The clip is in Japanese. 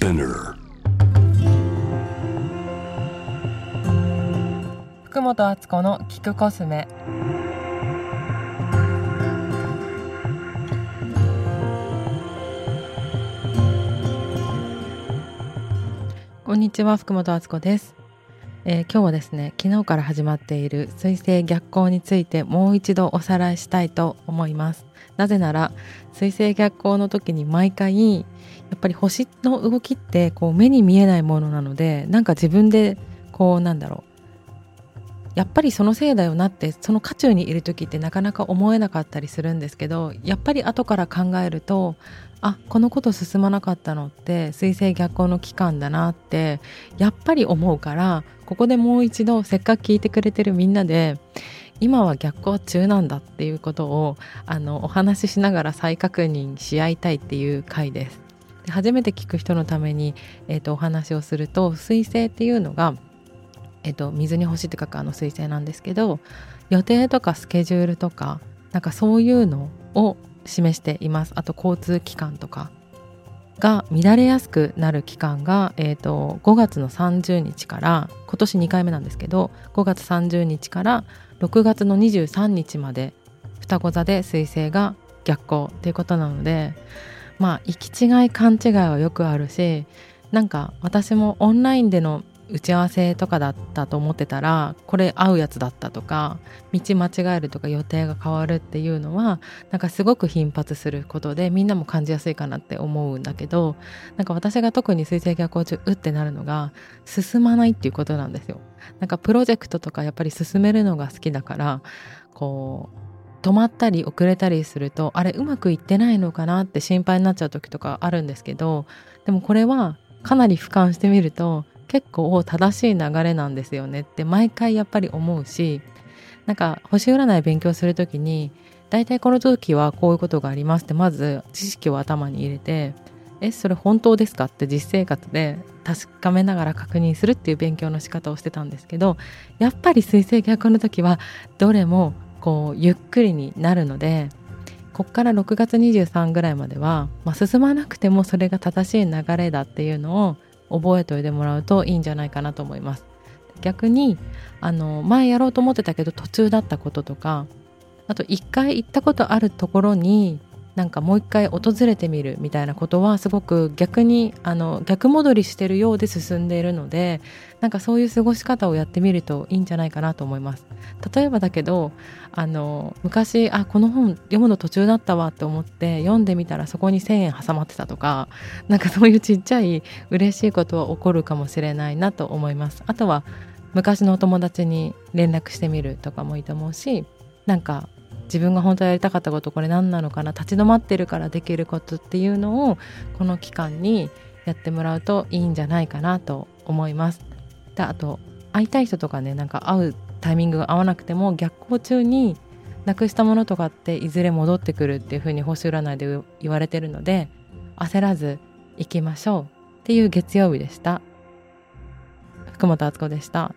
Spinner 福本敦子の聞くコスメ。こんにちは福本敦子です、えー今日はですね昨日から始まっている水星逆行についてもう一度おさらいしたいと思います。なぜなら水星逆行の時に毎回やっぱり星の動きってこう目に見えないものなのでなんか自分でこうなんだろうやっぱりそのせいだよなってその渦中にいる時ってなかなか思えなかったりするんですけどやっぱり後から考えるとあこのこと進まなかったのって水星逆行の期間だなってやっぱり思うからここでもう一度せっかく聞いてくれてるみんなで今は逆行中なんだっていうことをあのお話ししながら再確認し合いたいっていう回です。で初めて聞く人のために、えー、とお話をすると水星っていうのがえっと、水に星って書くあの彗星なんですけど予定とかスケジュールとかなんかそういうのを示しています。あと交通機関とかが乱れやすくなる期間が、えっと5月の30日から今年2回目なんですけど5月30日から6月の23日まで双子座で彗星が逆行っていうことなのでまあ行き違い勘違いはよくあるしなんか私もオンラインでの打ち合わせとかだったと思ってたらこれ合うやつだったとか道間違えるとか予定が変わるっていうのはなんかすごく頻発することでみんなも感じやすいかなって思うんだけどなんか私が特に水星逆行中うってなるのが進まないっていうことなんですよ。なんかプロジェクトとかやっぱり進めるのが好きだからこう止まったり遅れたりするとあれうまくいってないのかなって心配になっちゃう時とかあるんですけどでもこれはかなり俯瞰してみると結構正しい流れなんですよねって毎回やっぱり思うしなんか星占い勉強する時に大体この時はこういうことがありますってまず知識を頭に入れてえそれ本当ですかって実生活で確かめながら確認するっていう勉強の仕方をしてたんですけどやっぱり水星逆の時はどれもこうゆっくりになるのでこっから6月23ぐらいまでは、まあ、進まなくてもそれが正しい流れだっていうのを覚えておいてもらうといいんじゃないかなと思います。逆にあの前やろうと思ってたけど途中だったこととかあと一回行ったことあるところになんかもう一回訪れてみるみたいなことはすごく逆にあの逆戻りしてるようで進んでいるのでなんかそういう過ごし方をやってみるといいんじゃないかなと思います。例えばだけどあの昔あこの本読むの途中だったわって思って読んでみたらそこに1,000円挟まってたとかなんかそういうちっちゃい嬉しいことは起こるかもしれないなと思います。あとは昔のお友達に連絡してみるとかもいいと思うしなんか自分が本当はやりたかったことこれ何なのかな立ち止まってるからできることっていうのをこの期間にやってもらうといいんじゃないかなと思います。であと会いたい人とかねなんか会うタイミングが合わなくても逆行中になくしたものとかっていずれ戻ってくるっていう風に星占いで言われてるので焦らず行きましょうっていう月曜日でした。福本敦子でした。